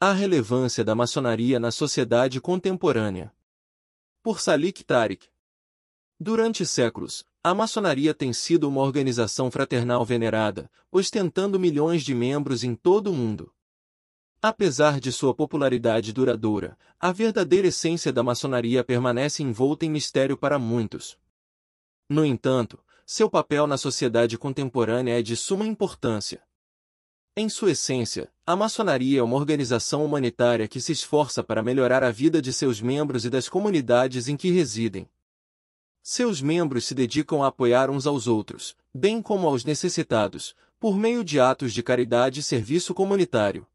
A relevância da maçonaria na sociedade contemporânea. Por Salik Tariq. Durante séculos, a maçonaria tem sido uma organização fraternal venerada, ostentando milhões de membros em todo o mundo. Apesar de sua popularidade duradoura, a verdadeira essência da maçonaria permanece envolta em mistério para muitos. No entanto, seu papel na sociedade contemporânea é de suma importância. Em sua essência, a maçonaria é uma organização humanitária que se esforça para melhorar a vida de seus membros e das comunidades em que residem. Seus membros se dedicam a apoiar uns aos outros, bem como aos necessitados, por meio de atos de caridade e serviço comunitário.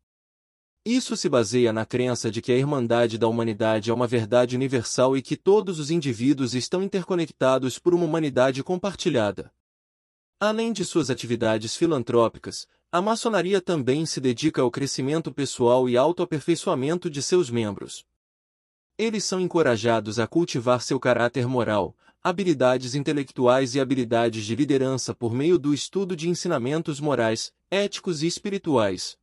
Isso se baseia na crença de que a irmandade da humanidade é uma verdade universal e que todos os indivíduos estão interconectados por uma humanidade compartilhada. Além de suas atividades filantrópicas, a maçonaria também se dedica ao crescimento pessoal e autoaperfeiçoamento de seus membros. Eles são encorajados a cultivar seu caráter moral, habilidades intelectuais e habilidades de liderança por meio do estudo de ensinamentos morais, éticos e espirituais.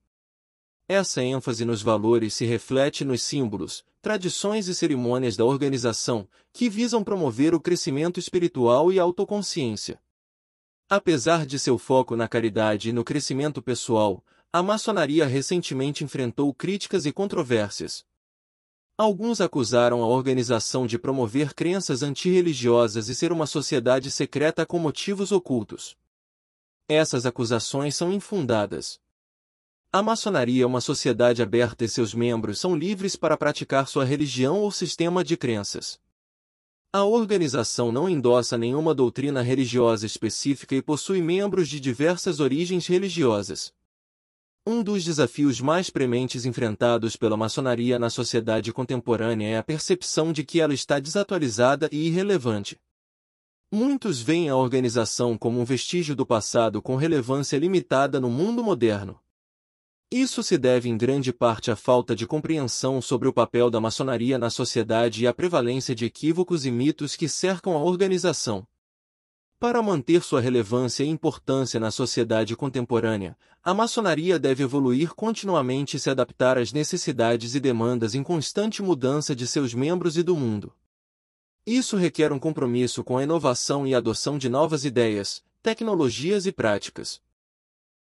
Essa ênfase nos valores se reflete nos símbolos, tradições e cerimônias da organização, que visam promover o crescimento espiritual e autoconsciência. Apesar de seu foco na caridade e no crescimento pessoal, a maçonaria recentemente enfrentou críticas e controvérsias. Alguns acusaram a organização de promover crenças antirreligiosas e ser uma sociedade secreta com motivos ocultos. Essas acusações são infundadas. A maçonaria é uma sociedade aberta e seus membros são livres para praticar sua religião ou sistema de crenças. A organização não endossa nenhuma doutrina religiosa específica e possui membros de diversas origens religiosas. Um dos desafios mais prementes enfrentados pela maçonaria na sociedade contemporânea é a percepção de que ela está desatualizada e irrelevante. Muitos veem a organização como um vestígio do passado com relevância limitada no mundo moderno. Isso se deve em grande parte à falta de compreensão sobre o papel da maçonaria na sociedade e à prevalência de equívocos e mitos que cercam a organização. Para manter sua relevância e importância na sociedade contemporânea, a maçonaria deve evoluir continuamente e se adaptar às necessidades e demandas em constante mudança de seus membros e do mundo. Isso requer um compromisso com a inovação e a adoção de novas ideias, tecnologias e práticas.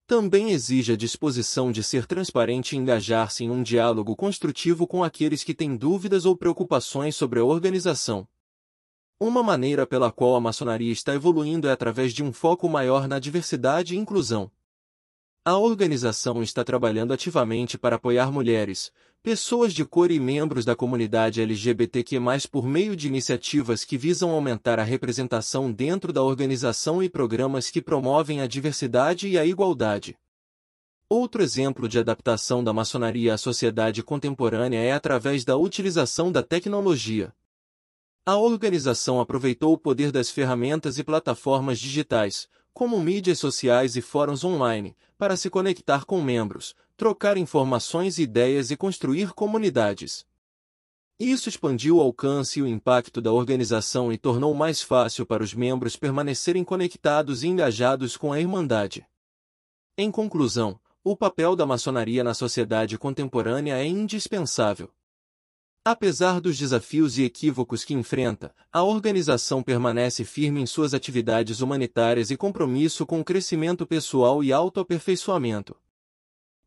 Também exige a disposição de ser transparente e engajar-se em um diálogo construtivo com aqueles que têm dúvidas ou preocupações sobre a organização. Uma maneira pela qual a maçonaria está evoluindo é através de um foco maior na diversidade e inclusão. A organização está trabalhando ativamente para apoiar mulheres, pessoas de cor e membros da comunidade LGBTQ+, por meio de iniciativas que visam aumentar a representação dentro da organização e programas que promovem a diversidade e a igualdade. Outro exemplo de adaptação da maçonaria à sociedade contemporânea é através da utilização da tecnologia. A organização aproveitou o poder das ferramentas e plataformas digitais, como mídias sociais e fóruns online, para se conectar com membros, trocar informações e ideias e construir comunidades. Isso expandiu o alcance e o impacto da organização e tornou mais fácil para os membros permanecerem conectados e engajados com a Irmandade. Em conclusão, o papel da maçonaria na sociedade contemporânea é indispensável. Apesar dos desafios e equívocos que enfrenta, a organização permanece firme em suas atividades humanitárias e compromisso com o crescimento pessoal e autoaperfeiçoamento.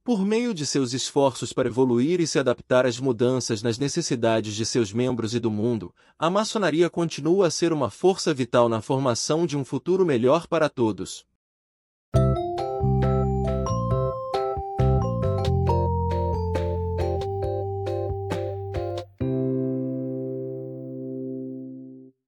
Por meio de seus esforços para evoluir e se adaptar às mudanças nas necessidades de seus membros e do mundo, a maçonaria continua a ser uma força vital na formação de um futuro melhor para todos.